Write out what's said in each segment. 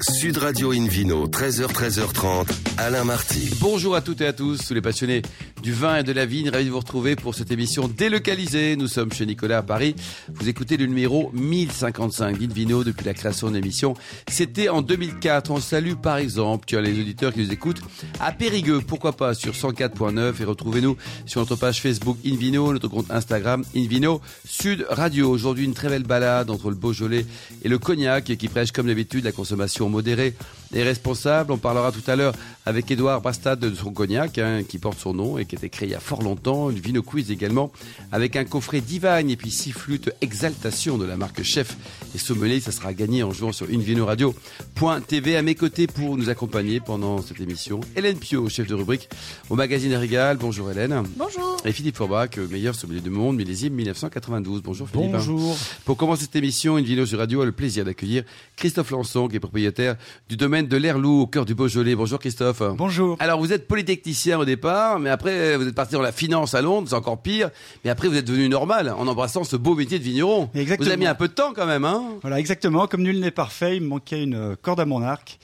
Sud Radio Invino, 13h, 13h30, Alain Marty. Bonjour à toutes et à tous, tous les passionnés du vin et de la vigne. Ravi de vous retrouver pour cette émission délocalisée. Nous sommes chez Nicolas à Paris. Vous écoutez le numéro 1055 d'Invino depuis la création de l'émission. C'était en 2004. On salue par exemple les auditeurs qui nous écoutent à Périgueux. Pourquoi pas sur 104.9 et retrouvez-nous sur notre page Facebook Invino, notre compte Instagram Invino Sud Radio. Aujourd'hui, une très belle balade entre le Beaujolais et le Cognac qui prêche comme d'habitude la consommation modérée et responsable. On parlera tout à l'heure avec Édouard Bastad de son cognac, hein, qui porte son nom et qui a été créé il y a fort longtemps. Une Vino Quiz également, avec un coffret Divagne et puis six flûtes Exaltation de la marque Chef et Sommelier. Ça sera gagné en jouant sur invinoradio.tv. À mes côtés pour nous accompagner pendant cette émission, Hélène Pio, chef de rubrique au magazine Régal. Bonjour Hélène. Bonjour. Et Philippe Forbach, meilleur sommelier du monde, millésime 1992. Bonjour Philippe. Bonjour. Pour commencer cette émission, une vidéo sur radio a le plaisir d'accueillir Christophe Lançon, qui est propriétaire du domaine de l'Airlou au cœur du Beaujolais. Bonjour Christophe. Bonjour. Alors vous êtes polytechnicien au départ, mais après vous êtes parti dans la finance à Londres, c'est encore pire. Mais après vous êtes devenu normal en embrassant ce beau métier de vigneron. Exactement. Vous avez mis un peu de temps quand même, hein Voilà, exactement. Comme nul n'est parfait, il me manquait une corde à mon arc.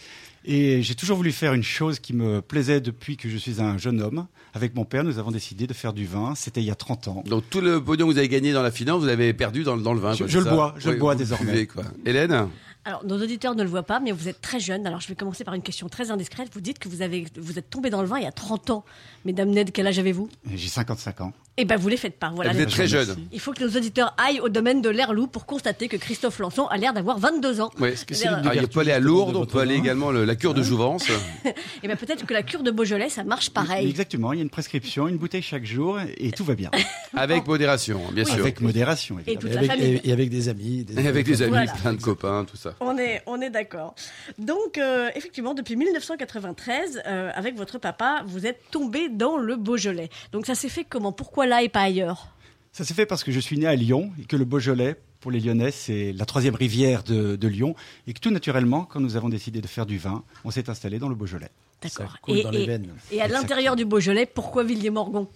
Et j'ai toujours voulu faire une chose qui me plaisait depuis que je suis un jeune homme. Avec mon père, nous avons décidé de faire du vin. C'était il y a 30 ans. Donc tout le pognon que vous avez gagné dans la finance, vous l'avez perdu dans, dans, le vin. Je, quoi, je c'est le bois, je Oui, le bois désormais. buvez, quoi. Hélène? Alors, nos auditeurs ne le voient pas, mais vous êtes très jeune. Alors, je vais commencer par une question très indiscrète. Vous dites que vous, avez, vous êtes tombé dans le vin il y a 30 ans. Mesdames Ned, quel âge avez-vous? J'ai 55 ans. Eh ben, vous les faites pas. Voilà. Vous êtes très jeune. Il faut que nos auditeurs aillent au domaine de l'Airlou pour constater que Christophe Lançon a l'air d'avoir 22 ans. Oui. que c'est Alors, il peut aller à Lourdes, on peut aller également le- la cure de Jouvence. Eh ben, peut-être que la cure de Beaujolais, ça marche pareil. Exactement. Il y a une prescription, une bouteille chaque jour et tout va bien. Avec modération, bien sûr. Avec modération, Et évidemment. toute Et la avec, famille. et- et avec des amis. des- Et avec des amis, Voilà. plein de copains, tout ça. On est, on est d'accord. Donc, euh, effectivement, depuis 1993, euh, avec votre papa, vous êtes tombé dans le Beaujolais. Donc, ça s'est fait comment? Pourquoi là et pas ailleurs? Ça s'est fait parce que je suis né à Lyon et que le Beaujolais, pour les Lyonnais, c'est la troisième rivière de, de Lyon. Et que tout naturellement, quand nous avons décidé de faire du vin, on s'est installé dans le Beaujolais. D'accord. Et, et- et à l'intérieur du Beaujolais, pourquoi Villiers-Morgon?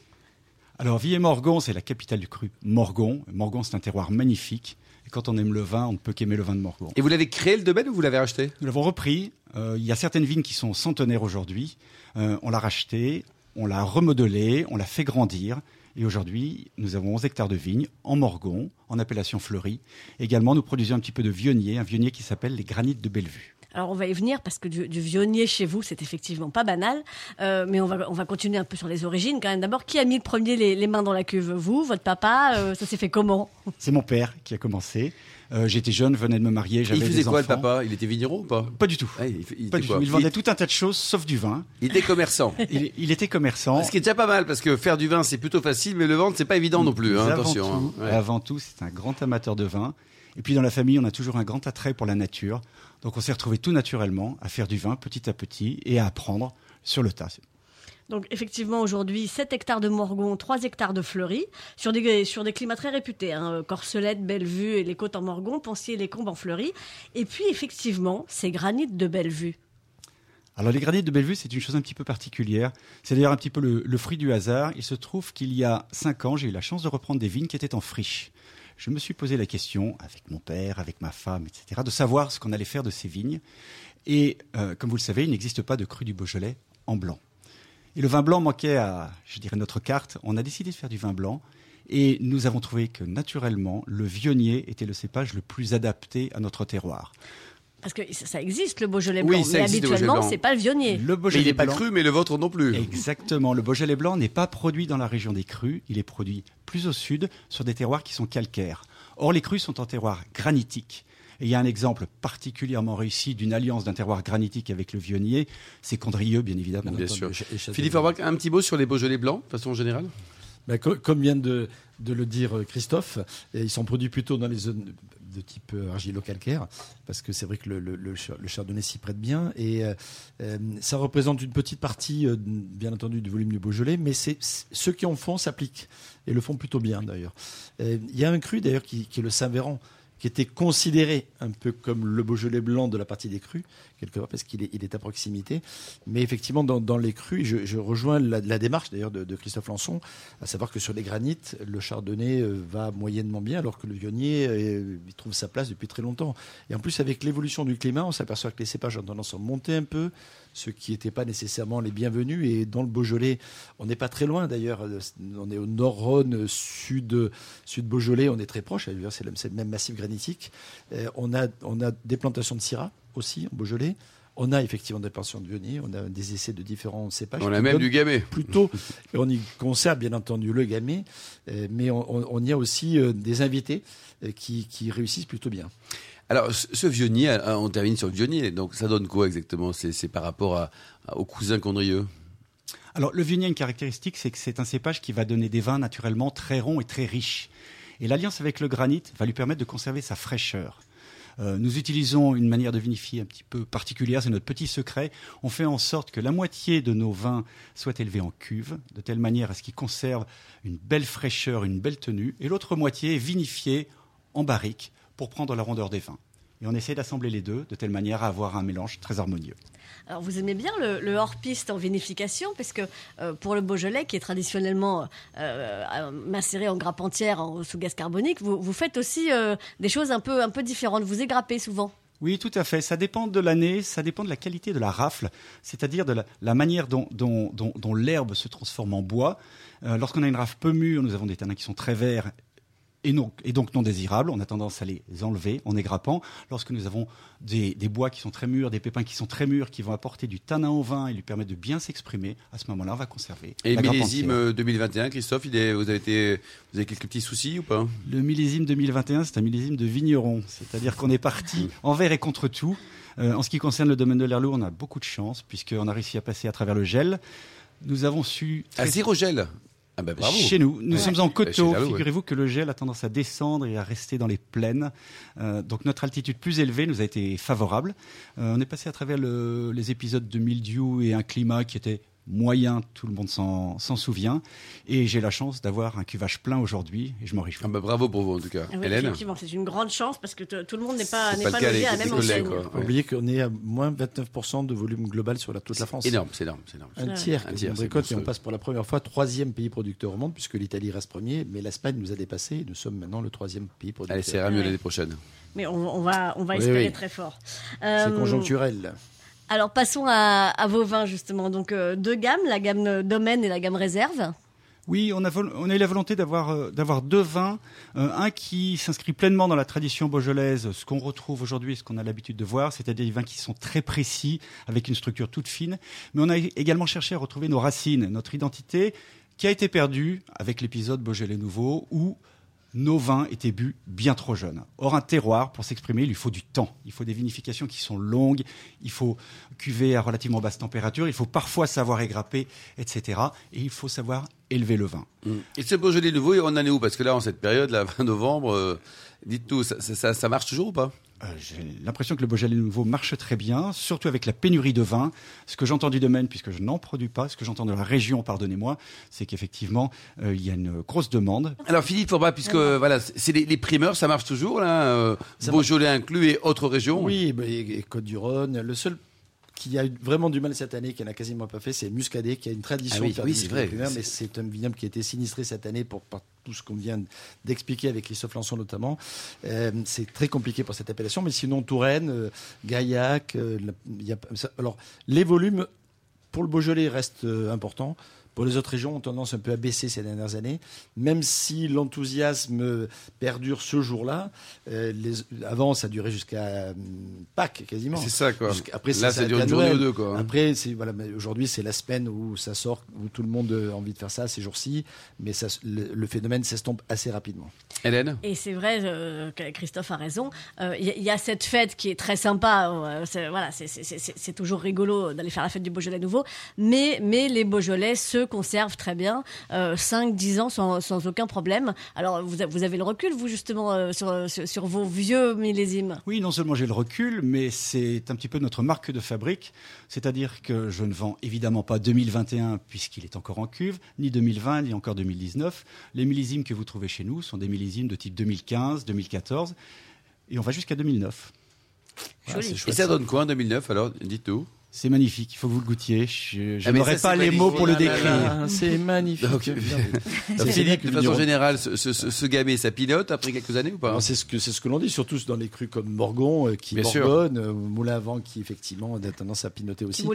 Alors, Villers-Morgon, c'est la capitale du cru. Morgon, Morgon, c'est un terroir magnifique. Et quand on aime le vin, on ne peut qu'aimer le vin de Morgon. Et vous l'avez créé le domaine ou vous l'avez acheté Nous l'avons repris. Euh, il y a certaines vignes qui sont centenaires aujourd'hui. Euh, on l'a racheté, on l'a remodelé, on l'a fait grandir. Et aujourd'hui, nous avons 11 hectares de vignes en Morgon, en appellation fleurie. Également, nous produisons un petit peu de vionnier, un vionnier qui s'appelle les granites de Bellevue. Alors on va y venir parce que du, du vionnier chez vous, c'est effectivement pas banal. Euh, mais on va, on va continuer un peu sur les origines quand même. D'abord, qui a mis le premier les, les mains dans la cuve? Vous, votre papa? Euh, Ça s'est fait comment? C'est mon père qui a commencé. Euh, J'étais jeune, venais de me marier, j'avais Il faisait des quoi le papa? Il était vigneron ou pas? Pas du tout. Ah, il, il Pas du tout. Il vendait tout un tas de choses, sauf du vin. Il était commerçant. Il, il était commerçant. Ce qui est déjà pas mal parce que faire du vin c'est plutôt facile, mais le vendre c'est pas évident non plus. hein, avant attention. tout, hein. Ouais. avant tout, c'est un grand amateur de vin. Et puis dans la famille, on a toujours un grand attrait pour la nature. Donc on s'est retrouvé tout naturellement à faire du vin petit à petit et à apprendre sur le tas. Donc effectivement, aujourd'hui, 7 hectares de Morgon, 3 hectares de Fleury, sur des, sur des climats très réputés. Hein, Corcelette, Bellevue et les côtes en Morgon, Pensier et les Combes en Fleury. Et puis effectivement, ces granites de Bellevue. Alors les granites de Bellevue, c'est une chose un petit peu particulière. C'est d'ailleurs un petit peu le, le fruit du hasard. Il se trouve qu'il y a cinq ans, j'ai eu la chance de reprendre des vignes qui étaient en friche. Je me suis posé la question, avec mon père, avec ma femme, etc., de savoir ce qu'on allait faire de ces vignes. Et euh, comme vous le savez, il n'existe pas de cru du Beaujolais en blanc. Et le vin blanc manquait à, je dirais, notre carte. On a décidé de faire du vin blanc. Et nous avons trouvé que naturellement, le vionnier était le cépage le plus adapté à notre terroir. Parce que ça existe le Beaujolais Oui, blanc, ça mais habituellement, c'est pas le vionnier. Le Mais Beaujolais il n'est pas blanc, cru, mais le vôtre non plus. Exactement. Le Beaujolais blanc n'est pas produit dans la région des crus. Il est produit plus au sud, sur des terroirs qui sont calcaires. Or, les crus sont en terroir granitique. Et il y a un exemple particulièrement réussi d'une alliance d'un terroir granitique avec le vionnier. C'est Condrieux, bien évidemment. Bien sûr. Philippe un petit mot sur les Beaujolais blancs, de façon générale? Ben, co- comme vient de, de le dire euh, Christophe, ils sont produits plutôt dans les zones de type euh, argilo-calcaire, parce que c'est vrai que le, le, le cha- le chardonnay s'y prête bien, et euh, euh, ça représente une petite partie, bien entendu, du volume du Beaujolais, mais c'est ceux qui en font s'appliquent, et le font plutôt bien d'ailleurs. Il y a un cru d'ailleurs qui, qui est le Saint-Véran, qui était considéré un peu comme le Beaujolais blanc de la partie des crus, quelque part, parce qu'il est, à proximité. Mais effectivement, dans, dans les crus, je, rejoins la, démarche d'ailleurs de, Christophe Lançon, à savoir que sur les granites, le chardonnay euh, va moyennement bien, alors que le vionnier euh, trouve sa place depuis très longtemps. Et en plus, avec l'évolution du climat, on s'aperçoit que les cépages ont tendance à monter un peu, ce qui n'était pas nécessairement les bienvenus. Et dans le Beaujolais, on n'est pas très loin d'ailleurs. On est au Nord-Rhône, sud, sud Beaujolais, on est très proche. C'est le, c'est le même massif granitique. Euh, on, a, on a des plantations de Syrah aussi en Beaujolais. On a effectivement des plantations de Vionnier, on a des essais de différents cépages. On a même du gamay. Plutôt, et on y conserve bien entendu le gamay, euh, mais on, on- on y a aussi euh, des invités euh, qui, qui réussissent plutôt bien. Alors, ce euh, on termine sur le vionnier, donc ça donne quoi exactement? C'est c'est par rapport à, à- au cousin Condrieux Alors, le Viognier a une caractéristique, c'est que c'est un cépage qui va donner des vins naturellement très ronds et très riches. Et l'alliance avec le granit va lui permettre de conserver sa fraîcheur. Euh, nous utilisons une manière de vinifier un petit peu particulière, c'est notre petit secret. On fait en sorte que la moitié de nos vins soient élevés en cuve, de telle manière à ce qu'ils conservent une belle fraîcheur, une belle tenue, et l'autre moitié est vinifiée en barrique pour prendre la rondeur des vins. Et on essaie d'assembler les deux de telle manière à avoir un mélange très harmonieux. Alors vous aimez bien le, le hors-piste en vinification, parce que euh, pour le Beaujolais, qui est traditionnellement euh, euh, macéré en grappe entière en, sous gaz carbonique, vous, vous faites aussi euh, des choses un peu, un peu différentes. Vous égrappez souvent. Oui, tout à fait. Ça dépend de l'année, ça dépend de la qualité de la rafle, c'est-à-dire de la, la manière dont, dont- dont- dont l'herbe se transforme en bois. Euh, Lorsqu'on a une rafle peu mûre, nous avons des tanins qui sont très verts et, non- et donc non désirables. On a tendance à les enlever en égrappant. Lorsque nous avons des, des bois qui sont très mûrs, des pépins qui sont très mûrs, qui vont apporter du tanin au vin et lui permettre de bien s'exprimer, à ce moment-là, on va conserver. Et la millésime entière. euh, 2021, Christophe, il est, vous, avez été, vous avez quelques petits soucis ou pas? Le millésime 2021, c'est un millésime de vigneron. C'est-à-dire qu'on est parti envers et contre tout. Euh, en ce qui concerne le domaine de l'Herlou, on a beaucoup de chance, puisqu'on a réussi à passer à travers le gel. Nous avons su. À zéro gel Ah ben bravo Chez nous, nous Ouais. sommes en Chez coteau. ouais. Figurez-vous que le gel a tendance à descendre et à rester dans les plaines. Euh, donc notre altitude plus élevée nous a été favorable. Euh, on est passé à travers le- les épisodes de mildiou et un climat qui était moyen, tout le monde s'en souvient. Et j'ai la chance d'avoir un cuvage plein aujourd'hui et je m'en réjouis. Ah ben bravo pour vous en tout cas. Ah oui, Hélène effectivement, c'est une grande chance parce que tout le monde n'est pas, pas pas, logé à la même enseigne. oublier qu'on est à moins 29% de volume global sur la, toute la France. Énorme, c'est énorme, c'est énorme. Un tiers, Un tiers, récolte, et on passe pour la première fois troisième pays producteur au monde, puisque l'Italie reste premier, mais l'Espagne nous a dépassé et nous sommes maintenant le troisième pays producteur. Allez, c'est mieux Ouais. l'année prochaine. Mais on, on va, on va espérer oui. très fort. C'est Euh, conjoncturel. Alors passons à, vos vins justement. Donc euh, deux gammes, la gamme domaine et la gamme réserve. Oui, on a, eu la volonté d'avoir euh, deux vins, Euh, un qui s'inscrit pleinement dans la tradition beaujolaise, ce qu'on retrouve aujourd'hui, ce qu'on a l'habitude de voir, c'est-à-dire des vins qui sont très précis, avec une structure toute fine. Mais on a également cherché à retrouver nos racines, notre identité, qui a été perdue avec l'épisode Beaujolais Nouveau, où nos vins étaient bu bien trop jeunes. Or, un terroir, pour s'exprimer, il lui faut du temps. Il faut des vinifications qui sont longues, il faut cuver à relativement basse température, il faut parfois savoir égrapper, etc. Et il faut savoir élever le vin. Et ce Beaujolais nouveau, on en est où? Parce que là, en cette période, là, 20 novembre, euh, dites tout, ça, ça- ça- marche toujours ou pas? J'ai l'impression que le Beaujolais nouveau marche très bien, surtout avec la pénurie de vin. Ce que j'entends du domaine, puisque je n'en produis pas, ce que j'entends de la région, pardonnez-moi, c'est qu'effectivement, euh, il y a une grosse demande. Alors Philippe Forbat, puisque euh, voilà, c'est les, les primeurs, ça marche toujours là, euh, Beaujolais inclus et autres régions. Oui, bah, et, et Côte-du-Rhône. Le seul qui a eu vraiment du mal cette année, qui n'a quasiment pas fait, c'est Muscadet, qui a une tradition Ah oui, de faire oui, des vrai. mais c'est un vignoble qui a été sinistré cette année pour, tout ce qu'on vient d'expliquer avec Christophe Lançon notamment. Euh, c'est très compliqué pour cette appellation, mais sinon Touraine, euh, Gaillac, euh, alors les volumes pour le Beaujolais restent importants. Pour les autres régions, ont tendance un peu à baisser ces dernières années, même si l'enthousiasme euh, perdure ce jour-là. Euh, les- avant, ça durait jusqu'à hum, Pâques quasiment. C'est ça quoi. Après, là, ça ça dure une journée ou deux quoi. Après, voilà, aujourd'hui c'est la semaine où ça sort, où tout le monde a envie de faire ça ces jours-ci, mais ça, le, le phénomène s'estompe assez rapidement. Hélène Et c'est vrai, euh, que Christophe a raison. Euh, Il y, a- il y a cette fête qui est très sympa. euh, c'est- voilà, c'est toujours rigolo d'aller faire la fête du Beaujolais nouveau. Mais, mais les Beaujolais se conservent très bien, euh, 5, 10 ans sans, sans aucun problème. Alors, vous, a- vous avez le recul, vous, justement, euh, sur, sur, sur vos vieux millésimes? Oui, non seulement j'ai le recul, mais c'est un petit peu notre marque de fabrique. C'est-à-dire que je ne vends évidemment pas 2021 puisqu'il est encore en cuve, ni 2020, ni encore 2019. Les millésimes que vous trouvez chez nous sont des millésimes de type 2015, 2014. et on va jusqu'à 2009. Voilà, Joli. c'est Et ça. donne quoi en 2009 alors? Dites-nous. C'est magnifique, il faut que vous le goûtiez. Je, Ah, n'aurai ça, pas les mots pour le magnifique. décrire. Ah, C'est magnifique. Donc, Donc, Philippe, de façon générale, ce, ce, ce, ce gamay, ça pilote après quelques années ou pas? C'est ce que c'est ce que l'on dit, surtout dans les crus comme Morgon, euh, qui Bien morgonne, euh, Moulin à vent qui effectivement a tendance à pinoter aussi.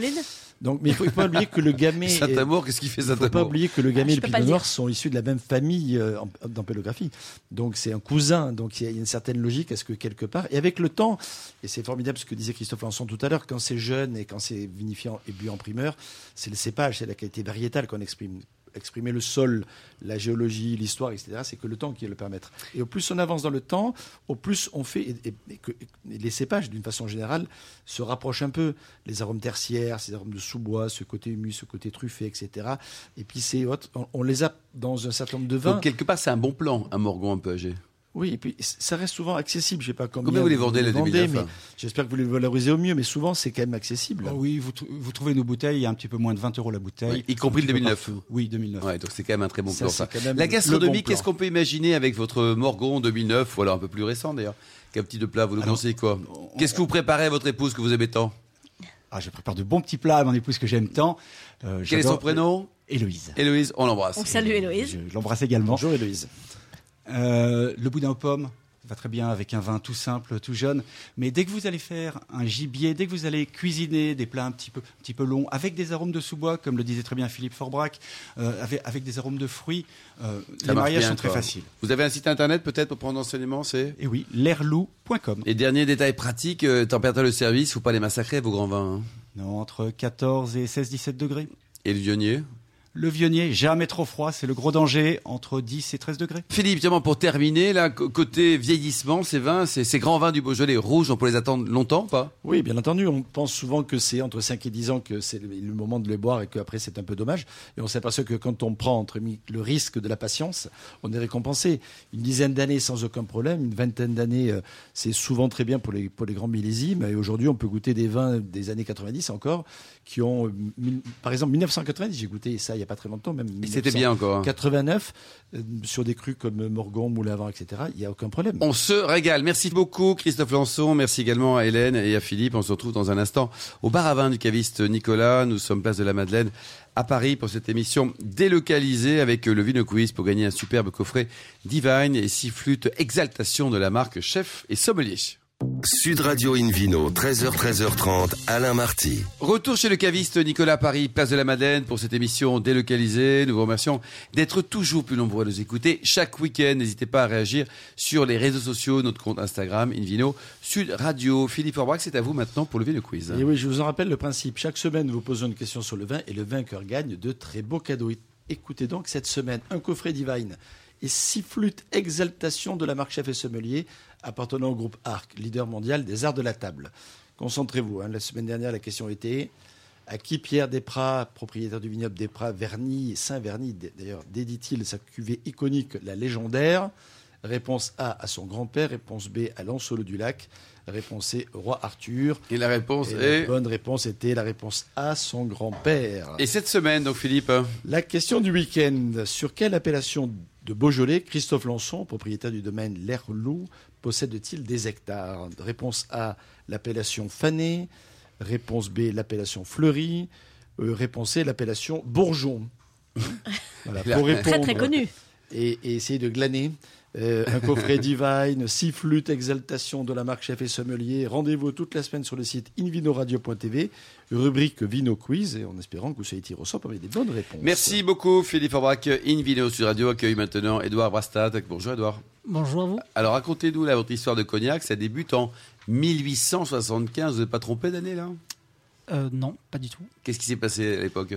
Donc, mais il faut faut pas oublier que le gamay, Saint-Amour, qu'est-ce qu'il fait il faut pas Saint-Amour oublier que le gamay Ah, et le pinot noir sont issus de la même famille euh, en- d'empélographie. Donc c'est un cousin. Donc il y a une certaine logique à ce que quelque part. Et avec le temps, et c'est formidable ce que disait Christophe Lançon tout à l'heure, quand c'est jeune et quand c'est vinifiant et bu en primeur, c'est le cépage, c'est la qualité variétale qu'on exprime. Exprimer le sol, la géologie, l'histoire, etc., c'est que le temps qui va le permettre. Et au plus on avance dans le temps, au plus on fait, et, et- et que- et les cépages, d'une façon générale, se rapprochent un peu. Les arômes tertiaires, ces arômes de sous-bois, ce côté humus, ce côté truffé, etc. Épicé, autres, on, on les a dans un certain nombre de vins. Donc, quelque part, c'est un bon plan, un Morgon un peu âgé. Oui, et puis ça reste souvent accessible. Je sais pas combien, Combien vous les vendez, le 2009 mais hein j'espère que vous les valorisez au mieux. Mais souvent, c'est quand même accessible. Oh oui, vous, trou- vous trouvez nos bouteilles, il y a un petit peu moins de 20 euros la bouteille. Y compris le Un petit peu 2009. partout. Oui, 2009. Ouais, donc c'est quand même un très bon Ça, plan. ça. quand même La gastronomie, bon qu'est-ce qu'on peut imaginer avec votre Morgon 2009 ou alors un peu plus récent d'ailleurs Quel petit de plat vous nous conseillez quoi? Qu'est-ce que vous préparez à votre épouse que vous aimez tant? Ah, je prépare de bons petits plats à mon épouse que j'aime tant. Euh, Quel est son prénom? Héloïse. Héloïse, on l'embrasse. On salue Héloïse. Je l'embrasse également. Bonjour Héloïse. Euh, le boudin aux pommes va très bien avec un vin tout simple, tout jeune. Mais dès que vous allez faire un gibier, dès que vous allez cuisiner des plats un petit peu, un petit peu longs, avec des arômes de sous-bois, comme le disait très bien Philippe Forbrac, euh, avec, avec des arômes de fruits, euh, les mariages bien, sont très quoi. faciles. Vous avez un site internet peut-être pour prendre enseignement c'est Et oui, l'airlou.com. Et dernier détail pratique, euh, température de service, faut pas les massacrer vos grands vins. hein. Non, entre 14 et 16-17 degrés. Et le vionnier? Le vionnier, jamais trop froid, c'est le gros danger, entre 10 et 13 degrés. Philippe, justement, pour terminer, là, côté vieillissement, ces vins, ces, ces grands vins du Beaujolais rouges, on peut les attendre longtemps pas? Oui, bien entendu. On pense souvent que c'est entre 5 et 10 ans que c'est le, moment de les boire et qu'après c'est un peu dommage. Et on s'aperçoit que quand on prend entre le risque de la patience, on est récompensé. Une dizaine d'années sans aucun problème, une vingtaine d'années, euh, c'est souvent très bien pour les, pour les grands millésimes. Et aujourd'hui, on peut goûter des vins des années 90 encore, qui ont, euh, par exemple, 1990, j'ai goûté ça il n'y a pas très longtemps, même. Et c'était bien encore. hein. 89, euh, sur des crus comme Morgon, etc., il n'y a aucun problème. On se régale. Merci beaucoup Christophe Lançon, merci également à Hélène et à Philippe. On se retrouve dans un instant au bar à vin du caviste Nicolas. Nous sommes place de la Madeleine à Paris pour cette émission délocalisée avec le Vino Quiz pour gagner un superbe coffret Divine et six flûtes exaltation de la marque Chef et Sommelier. Sud Radio Invino, 13h, 13h30, Alain Marty. Retour chez le caviste Nicolas Paris, place de la Madeleine pour cette émission délocalisée. Nous vous remercions d'être toujours plus nombreux à nous écouter chaque week-end. N'hésitez pas à réagir sur les réseaux sociaux, notre compte Instagram, Invino, Sud Radio. Philippe Orbrac, c'est à vous maintenant pour le Vino Quiz. Et oui, je vous en rappelle le principe. Chaque semaine, nous vous posons une question sur le vin et le vainqueur gagne de très beaux cadeaux. Écoutez donc cette semaine un coffret Divine et six flûtes exaltation de la marque Chef et Sommelier appartenant au groupe Arc, leader mondial des arts de la table. Concentrez-vous. hein. La semaine dernière, la question était à qui Pierre Desprats, propriétaire du vignoble Desprats, Verny, Saint-Verny, d'ailleurs, dédie-t-il sa cuvée iconique, la légendaire? Réponse A à son grand-père, réponse B à Lancelot du Lac, réponse C au roi Arthur. Et la réponse Et est... la bonne réponse était la réponse A, son grand-père. Et cette semaine, donc Philippe, La question du week-end. Sur quelle appellation de Beaujolais Christophe Lançon, propriétaire du domaine L'Airlou, possède-t-il des hectares? Réponse A, l'appellation Fané. Réponse B, l'appellation Fleury. Euh, réponse C, l'appellation Bourgeon. Voilà, Là. pour Très très connu. et, et essayer de glaner. Euh, un coffret Divine, six flûtes exaltation de la marque Chef et Sommelier. Rendez-vous toute la semaine sur le site invinoradio.tv, rubrique Vino Quiz, et en espérant que vous soyez tiré au sort avec des bonnes réponses. merci beaucoup Philippe Orbrac. Invino Sud Radio accueille maintenant Édouard Brastad. Bonjour Édouard. Bonjour à vous. Alors racontez-nous là, votre histoire de cognac. Ça débute en 1875. Vous n'êtes pas trompé d'année là? Euh, non, pas du tout. Qu'est-ce qui s'est passé à l'époque?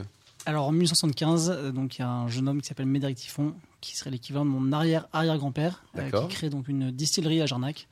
Alors en 1875, euh, donc il y a un jeune homme qui s'appelle Médéric Typhon, qui serait l'équivalent de mon arrière-arrière-grand-père, euh, qui crée donc une distillerie à Jarnac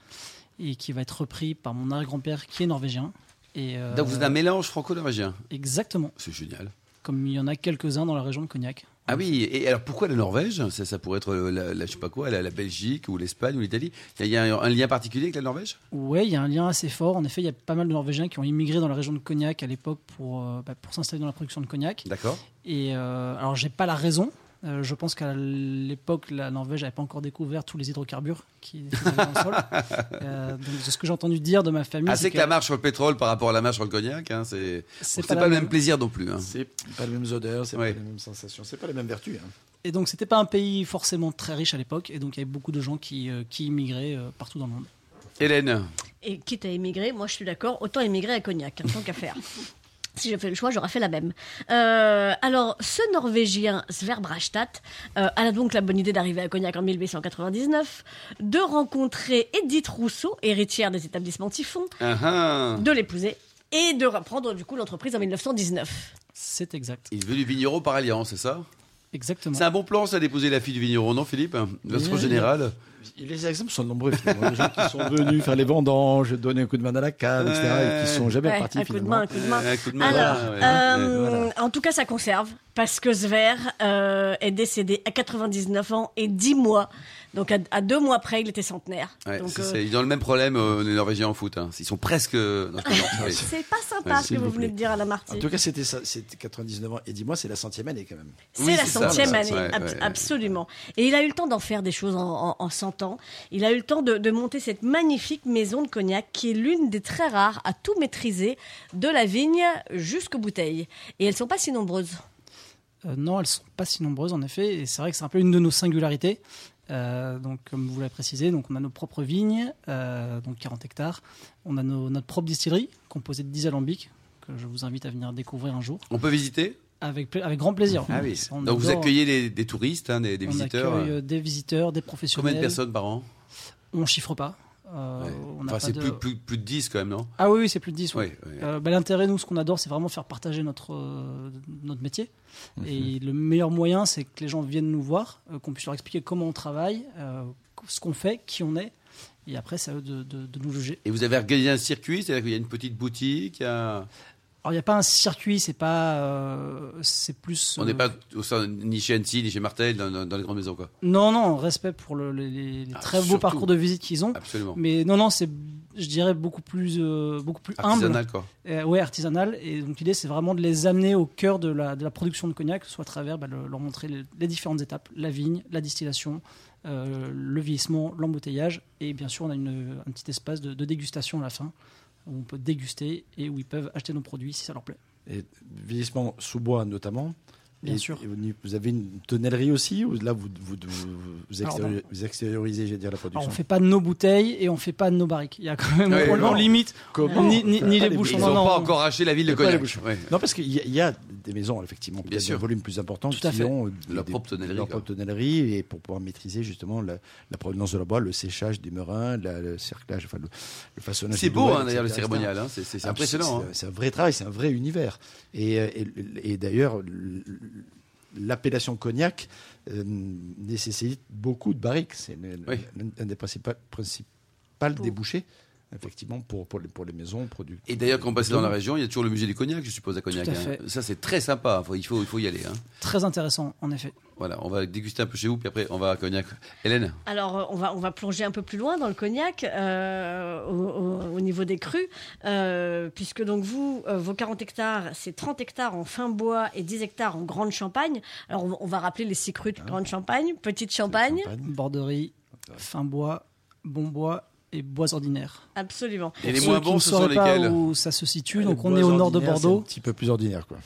et qui va être repris par mon arrière-grand-père qui est norvégien. Et, euh, Donc vous êtes un mélange franco-norvégien. Exactement, C'est génial. comme il y en a quelques-uns dans la région de Cognac. Ah oui, et alors pourquoi la Norvège? Ça, ça pourrait être la, la- je sais pas quoi, la, la Belgique ou l'Espagne ou l'Italie. Il y y a un, lien particulier avec la Norvège? Ouais, il y a un lien assez fort. En effet, il y a pas mal de Norvégiens qui ont immigré dans la région de Cognac à l'époque pour, euh, bah, pour s'installer dans la production de cognac. D'accord. Et euh, alors, j'ai pas la raison, Euh, je pense qu'à l'époque, la Norvège n'avait pas encore découvert tous les hydrocarbures qui étaient dans le sol. Euh, donc, de ce que j'ai entendu dire de ma famille, Ah, c'est que la marche sur le pétrole par rapport à la marche sur le cognac, hein, c'est c'est c'est pas, le même plaisir non plus. hein. C'est pas les mêmes odeurs, c'est Ouais. pas les mêmes sensations, c'est pas les mêmes vertus. hein. Et donc, c'était pas un pays forcément très riche à l'époque, et donc il y avait beaucoup de gens qui, euh, qui immigraient euh, partout dans le monde. Hélène, Et quitte à émigrer, moi je suis d'accord, autant émigrer à Cognac, tant qu'à faire. Si j'ai fait le choix, j'aurais fait la même. Euh, alors, ce Norvégien Sverre Brastad euh, a donc la bonne idée d'arriver à Cognac en 1899, de rencontrer Edith Rousseau, héritière des établissements Typhon, de l'épouser et de reprendre du coup l'entreprise en 1919. C'est exact. il veut du vigneron par alliance, c'est ça? Exactement. C'est un bon plan, ça, d'épouser la fille du vigneron, non, Philippe? De façon générale. Les exemples sont nombreux, finalement. Les gens qui sont venus faire les vendanges, donner un coup de main à la cave, etc., et qui sont jamais Ouais, partis un coup de finalement. main, un coup de main. Un coup de main, Alors, voilà, ouais. euh, en tout cas, ça conserve parce que Sver euh, est décédé à 99 ans et 10 mois. Donc, à, à deux mois près, il était centenaire. Ouais, Donc, c'est- euh, c'est- ils ont le même problème, euh, les Norvégiens en foot. hein. Ils sont presque. oui. c'est pas sympa Ouais, ce que vous vous venez de dire à la En Marty. tout cas, c'était ça, c'était 99 ans. Et dis-moi, c'est la centième année quand même. C'est Oui, la ça, centième année, ouais, ab- ouais. absolument. Et il a eu le temps d'en faire des choses en, en, en 100 ans. Il a eu le temps de, de monter cette magnifique maison de cognac qui est l'une des très rares à tout maîtriser, de la vigne jusqu'aux bouteilles. Et elles sont pas si nombreuses. Euh, non, elles sont pas si nombreuses en effet, et c'est vrai que c'est un peu une de nos singularités. Euh, donc, comme vous l'avez précisé, donc on a nos propres vignes, euh, donc 40 hectares. On a nos- notre propre distillerie, composée de 10 alambics, que je vous invite à venir découvrir un jour, On peut visiter? Avec, grand plaisir. Ah oui. Donc vous accueillez les- des touristes, hein, des, des on visiteurs. accueille, euh, des visiteurs, des Combien professionnels. de personnes par an? On chiffre pas. Euh, Ouais. Enfin, c'est de- plus, plus, plus de 10 quand même, non? Ah oui, oui, c'est plus de 10. oui. Ouais, ouais. Euh, bah, L'intérêt, nous, ce qu'on adore, c'est vraiment faire partager notre, euh, notre métier. Mhm. Et le meilleur moyen, c'est que les gens viennent nous voir, euh, qu'on puisse leur expliquer comment on travaille, euh, ce qu'on fait, qui on est. Et après, c'est à eux de, de- de nous juger. Et vous avez organisé un circuit, c'est-à-dire qu'il y a une petite boutique, il y a- Alors, il n'y a pas un circuit, c'est pas. euh, c'est plus. on euh, n'est pas au sein, ni chez Annecy, ni chez Martel, dans, dans- dans les grandes maisons, quoi. Non, non, respect pour le- les, Ah, très beaux parcours de visite qu'ils ont. Absolument. Mais non, non, c'est, je dirais, beaucoup plus, euh, beaucoup plus humble. Artisanal, quoi. Euh, ouais, artisanal. Et donc l'idée, c'est vraiment de les amener au cœur de la, de la production de cognac, soit à travers bah, le- leur montrer les, les différentes étapes, la vigne, la distillation, euh, le vieillissement, l'embouteillage. Et bien sûr, on a une- un petit espace de, de dégustation à la fin, où on peut déguster et où ils peuvent acheter nos produits si ça leur plaît. Et vieillissement sous bois notamment. Bien Et- sûr. et vous, avez une tonnellerie aussi ou là vous, vous, vous, vous, Alors, extériori- vous extériorisez, j'ai dire, la Alors, production on fait pas de nos bouteilles et on fait pas de nos barriques. Il y a quand même, Ouais, on, non. limite Comment ni, ni- ni Ah, les bouchons. Ils non, n'ont non, pas non. encore acheté la ville de Cognac. Ouais. Non, parce qu'il y, a- il y a des maisons, effectivement, Bien peut-être sûr. d'un volume plus important, Tout à qui fait. ont euh, Leur des- propre tonnellerie, leur propre tonnellerie, et pour pouvoir maîtriser justement la, la provenance de la bois, le séchage des merins, la- le cerclage, enfin, le, le façonnage. C'est beau, hein, d'ailleurs, le cérémonial. hein. C'est c'est- Ah, impressionnant. c'est- hein. Un vrai travail, c'est un vrai univers. Et, euh, et, d'ailleurs, l'appellation cognac euh, nécessite beaucoup de barriques. C'est Oui. l'un des principaux, principaux débouchés, effectivement, pour, pour, les, pour les maisons produites. Et d'ailleurs, quand on passe dans la région, il y a toujours le musée du cognac, je suppose, à Cognac. Tout à hein. fait. Ça, c'est très sympa. Faut- il, faut, il faut y aller. hein. Très intéressant, en effet. Voilà, on va déguster un peu chez vous, puis après, on va à Cognac. Hélène Alors, euh, on va, on va plonger un peu plus loin dans le cognac, euh, au, au- au niveau des crus, euh, puisque donc vous, euh, vos 40 hectares, c'est 30 hectares en fin bois et 10 hectares en grande champagne. Alors, on, va- on va rappeler les six crus de grande champagne, petite champagne. Borderie, fin bois, bon bois et bois ordinaire. Absolument. Et les moins bons, ne ce sont pas lesquels où ça se situe, Les donc on est au nord de ordinaires, c'est Bordeaux. un petit peu plus ordinaire, quoi.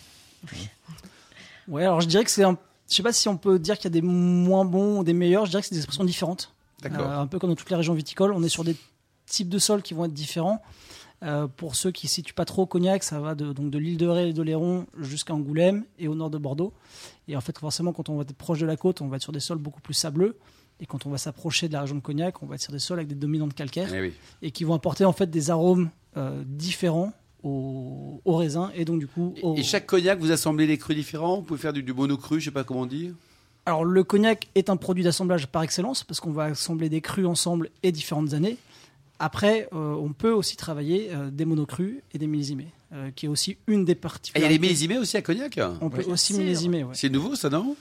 Ouais, alors je dirais que c'est un. Je sais pas si on peut dire qu'il y a des moins bons ou des meilleurs. Je dirais que c'est des expressions différentes. D'accord. Euh, un peu comme dans toutes les régions viticoles, on est sur des types de sols qui vont être différents. Euh, pour ceux qui ne situent pas trop Cognac, ça va de, donc de l'île de Ré et de Léron jusqu'à Angoulême et au nord de Bordeaux. Et en fait, forcément, quand on va être proche de la côte, on va être sur des sols beaucoup plus sableux. Et quand on va s'approcher de la région de Cognac, on va être sur des sols avec des dominantes calcaires Eh oui. et qui vont apporter en fait des arômes euh, différents au, au raisin et donc du coup au... Et, et chaque cognac, vous assemblez les crus différents? Vous pouvez faire du, du monocru, je sais pas comment on dit Alors le cognac est un produit d'assemblage par excellence parce qu'on va assembler des crus ensemble et différentes années. Après, euh, on peut aussi travailler euh, des monocrus et des millésimés, euh, qui est aussi une des Ah, Il y a les millésimés aussi à Cognac? On peut aussi millésimer. ouais. C'est nouveau, ça, non?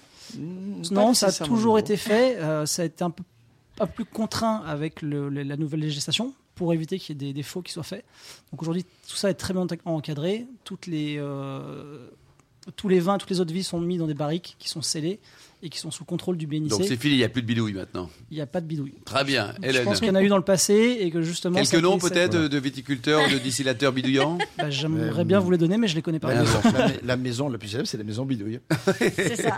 Non, ça a toujours été fait. euh, ça a été un peu, un peu plus contraint avec le- le- la nouvelle législation pour éviter qu'il y ait des défauts qui soient faits. Donc aujourd'hui, tout ça est très bien encadré. Toutes les, euh, tous les vins, toutes les eaux de vie sont mis dans des barriques qui sont scellées et qui sont sous contrôle du Donc BNIC. c'est fini, il n'y a plus de bidouille maintenant. Il n'y a pas de bidouille. Très bien, Je Hélène. pense qu'il y en a eu dans le passé et que justement. Quelques noms peut-être de viticulteurs, de distillateurs bidouillants Bah, J'aimerais Euh, bien vous les donner, mais je les connais pas. La maison, la, ma- la maison la plus célèbre, c'est la maison Bidouille. C'est ça.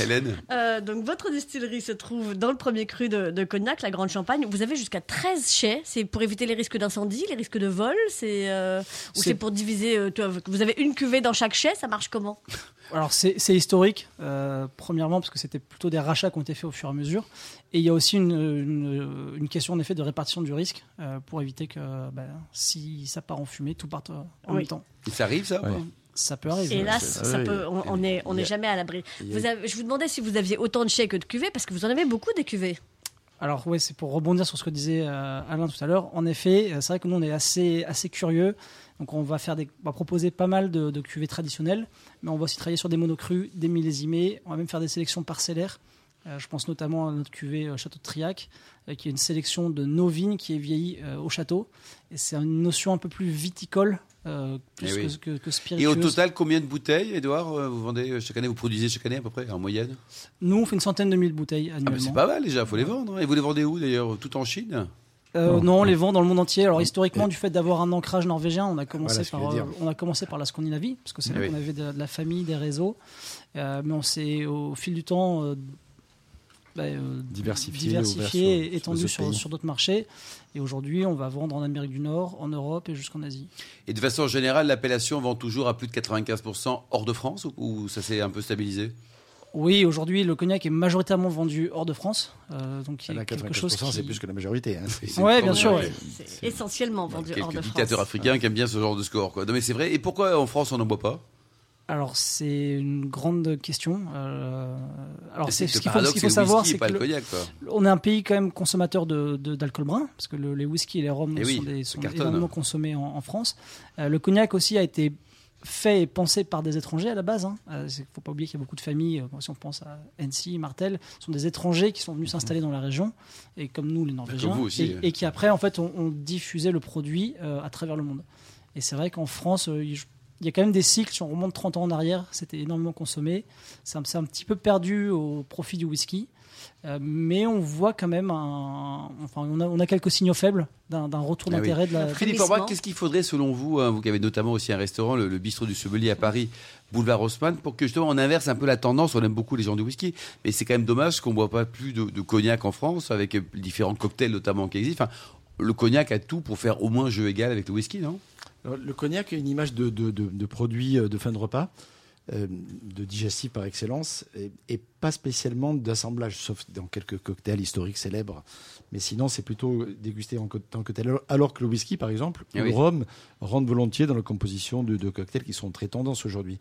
Hélène Euh, donc votre distillerie se trouve dans le premier cru de, de Cognac, la Grande Champagne. Vous avez jusqu'à 13 chais. C'est pour éviter les risques d'incendie, les risques de vol. C'est euh, ou C'est- pour diviser. euh, vous avez une cuvée dans chaque chai. Ça marche comment? Alors c'est c'est historique, euh, premièrement parce que c'était plutôt des rachats qui ont été faits au fur et à mesure, et il y a aussi une, une, une question en effet de répartition du risque euh, pour éviter que bah, si ça part en fumée, tout parte en Oui. même temps. Et Ça arrive ça Ouais. Ça peut arriver. Hélas, ça peut. On on est, on Il y n'est jamais à l'abri. Je vous demandais si vous aviez autant de chais que de cuvées, parce que vous en avez beaucoup des cuvées. Alors ouais, c'est pour rebondir sur ce que disait euh, Alain tout à l'heure. En effet, euh, c'est vrai que nous on est assez assez curieux. Donc on va faire des, va proposer pas mal de, cuvées traditionnelles, mais on va aussi travailler sur des monocrus, des millésimés. On va même faire des sélections parcellaires. Euh, je pense notamment à notre cuvée Château de Triac, qui est une sélection de nos vignes qui est vieillie au château. Et c'est une notion un peu plus viticole, euh, plus Eh oui. que, que, que Et au total, combien de bouteilles, Edouard, euh, vous vendez euh, chaque année Vous produisez chaque année à peu près, en moyenne? Nous, on fait une centaine de mille bouteilles Ah annuellement. bah c'est pas mal déjà, faut les vendre. hein. Et vous les vendez où d'ailleurs Tout en Chine? Euh, non, on les vend dans le monde entier. Alors historiquement, du fait d'avoir un ancrage norvégien, on a commencé Voilà par euh, on a commencé par la Scandinavie parce que c'est Eh là oui. qu'on avait de, de la famille, des réseaux. Euh, mais on s'est au fil du temps euh, bah, euh, Diversifié, diversifié ouvert sur- et étendu sur, d'autres marchés. Et aujourd'hui, on va vendre en Amérique du Nord, en Europe et jusqu'en Asie. Et de façon générale, l'appellation vend toujours à plus de 95% hors de France ou, ou ça s'est un peu stabilisé? Oui, aujourd'hui, le cognac est majoritairement vendu hors de France. Euh, donc il y a quelque chose 95%, c'est qui... plus que la majorité. hein. Ouais, c'est bien sûr, ouais. C'est essentiellement vendu hors Quelques de France. dictateurs africains qui aiment bien ce genre de score. Quoi. Non mais c'est vrai. Et pourquoi en France on n'en boit pas? Alors c'est une grande question. Euh, alors c'est ce qu'il faut, ce faut savoir, c'est on est un pays quand même consommateur de, d'alcool brun, parce que le- les whisky et les rhums Eh oui, sont, des, ça sont cartonne. énormément consommés en, en France. Euh, le cognac aussi a été fait et pensé par des étrangers à la base. Il ne faut pas oublier qu'il y a beaucoup de familles, euh, si on pense à Annecy, Martel, sont des étrangers qui sont venus s'installer dans la région, et comme nous les Norvégiens, aussi, et, euh. et qui après en fait ont, ont diffusé le produit euh, à travers le monde. Et c'est vrai qu'en France, euh, il y a quand même des cycles, si on remonte 30 ans en arrière, c'était énormément consommé. C'est un, petit peu perdu au profit du whisky. Euh, mais on voit quand même un, enfin, on a, on a quelques signaux faibles d'un retour Ah oui. d'intérêt de la. Philippe. Orbach, qu'est-ce qu'il faudrait selon vous, hein, vous qui avez notamment aussi un restaurant, le, le bistrot du Sommelier à Paris, boulevard Haussmann, pour que justement on inverse un peu la tendance On aime beaucoup les gens du whisky, mais c'est quand même dommage qu'on ne boit pas plus de, de cognac en France, avec euh, différents cocktails notamment qui existent. Enfin, le cognac a tout pour faire au moins jeu égal avec le whisky, non? Alors, le cognac a une image de, de, de- de produit euh, de fin de repas, euh, de digestif par excellence, et, et pas spécialement d'assemblage, sauf dans quelques cocktails historiques célèbres. Mais sinon, c'est plutôt dégusté en tant que tel. Alors- que le whisky, par exemple, Ah ou oui. le rhum, rentrent volontiers dans la composition de, de cocktails qui sont très tendances aujourd'hui.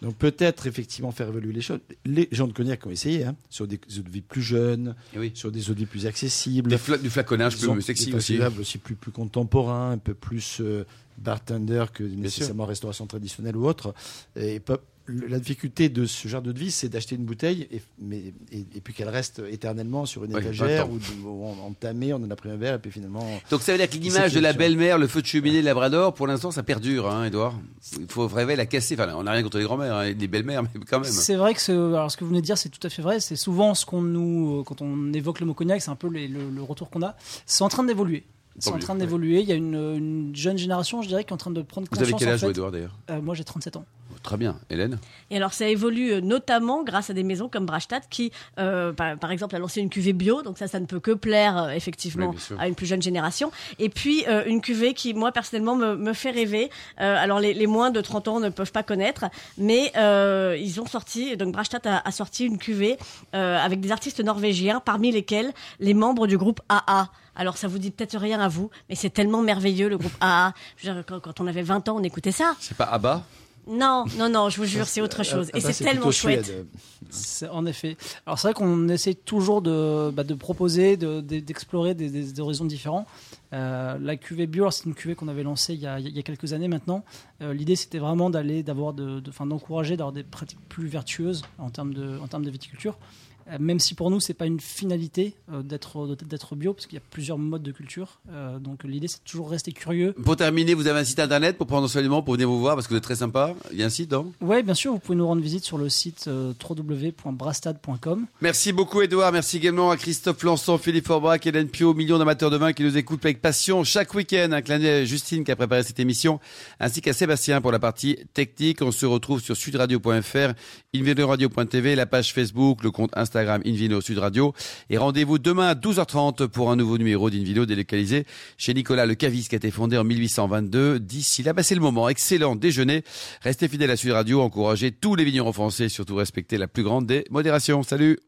Donc peut-être effectivement faire évoluer les choses. Les gens de cognac ont essayé, hein, sur des eaux de vie plus jeunes, Eh oui. sur des eaux de vie plus accessibles. Des fla- Du flaconnage Ils ont plus sexy aussi. plus, plus contemporains, un peu plus euh, bartender que nécessairement restauration traditionnelle ou autre. Et la difficulté de ce genre de vie, c'est d'acheter une bouteille et, mais, et, et puis qu'elle reste éternellement sur une étagère ou, de- ou en, entamée, on en a pris un verre et puis finalement. Donc ça veut dire que l'image de la belle-mère, le feu de cheminée, le labrador, pour l'instant ça perdure, hein, Edouard. Il faut vraiment la casser. Enfin, on n'a rien contre les grand-mères, hein, et les belles-mères, mais quand même. C'est vrai que ce, alors ce que vous venez de dire, c'est tout à fait vrai. C'est souvent ce qu'on nous, euh, quand on évoque le mot cognac, c'est un peu les- le, le retour qu'on a. C'est en train d'évoluer. C'est en train ouais. d'évoluer. Il y a une, une jeune génération, je dirais, qui est en train de prendre Vous conscience. avez quel en âge, fait. vous, Edouard, d'ailleurs? Euh, Moi, j'ai 37 ans. Très bien. Hélène Et alors ça évolue euh, notamment grâce à des maisons comme Brachstadt qui, euh, par, par exemple, a lancé une cuvée bio. Donc ça, ça ne peut que plaire euh, effectivement Oui, à une plus jeune génération. Et puis euh, une cuvée qui, moi personnellement, me, me fait rêver. Alors les, les moins de 30 ans ne peuvent pas connaître, mais ils ont sorti. Donc Brachstadt a, a sorti une cuvée avec des artistes norvégiens, parmi lesquels les membres du groupe AA. Alors ça vous dit peut-être rien à vous, mais c'est tellement merveilleux le groupe AA. Je veux dire, quand, quand on avait 20 ans, on écoutait ça. C'est pas Abba Non, non, non, je vous jure, c'est autre chose. Ah Et bah, c'est tellement chouette. En effet. Alors c'est vrai qu'on essaie toujours de, bah, de proposer, de- de- d'explorer des, des- des horizons différents. Euh, la cuvée bio, c'est une cuvée qu'on avait lancée il y a, il y a quelques années maintenant. Euh, L'idée c'était vraiment d'aller, d'avoir, de, de- enfin, d'encourager, d'avoir des pratiques plus vertueuses en termes de, en termes de viticulture. Euh, même si pour nous, c'est pas une finalité euh, d'être d'être bio, parce qu'il y a plusieurs modes de culture. Euh, donc l'idée, c'est toujours rester curieux. Pour terminer, vous avez un site internet pour prendre soin pour venir vous voir parce que vous êtes très sympa. Il y a un site, non? Oui, bien sûr, vous pouvez nous rendre visite sur le site www.brastad.com. Merci beaucoup, Edouard. Merci également à Christophe Lançon, Philippe Forbach, Hélène Pio, millions d'amateurs de vin qui nous écoutent avec passion chaque week-end. Un clin à Justine qui a préparé cette émission, ainsi qu'à Sébastien pour la partie technique. On se retrouve sur sudradio.fr, invinoradio.tv, la page Facebook, le compte Instagram Instagram Invino Sud Radio. Et rendez-vous demain à 12h30 pour un nouveau numéro d'Invino délocalisé chez Nicolas Le Cavis qui a été fondé en 1822. D'ici là, bah, c'est le moment. Excellent déjeuner. Restez fidèles à Sud Radio. Encouragez tous les vignerons français. Surtout respectez la plus grande des modérations. Salut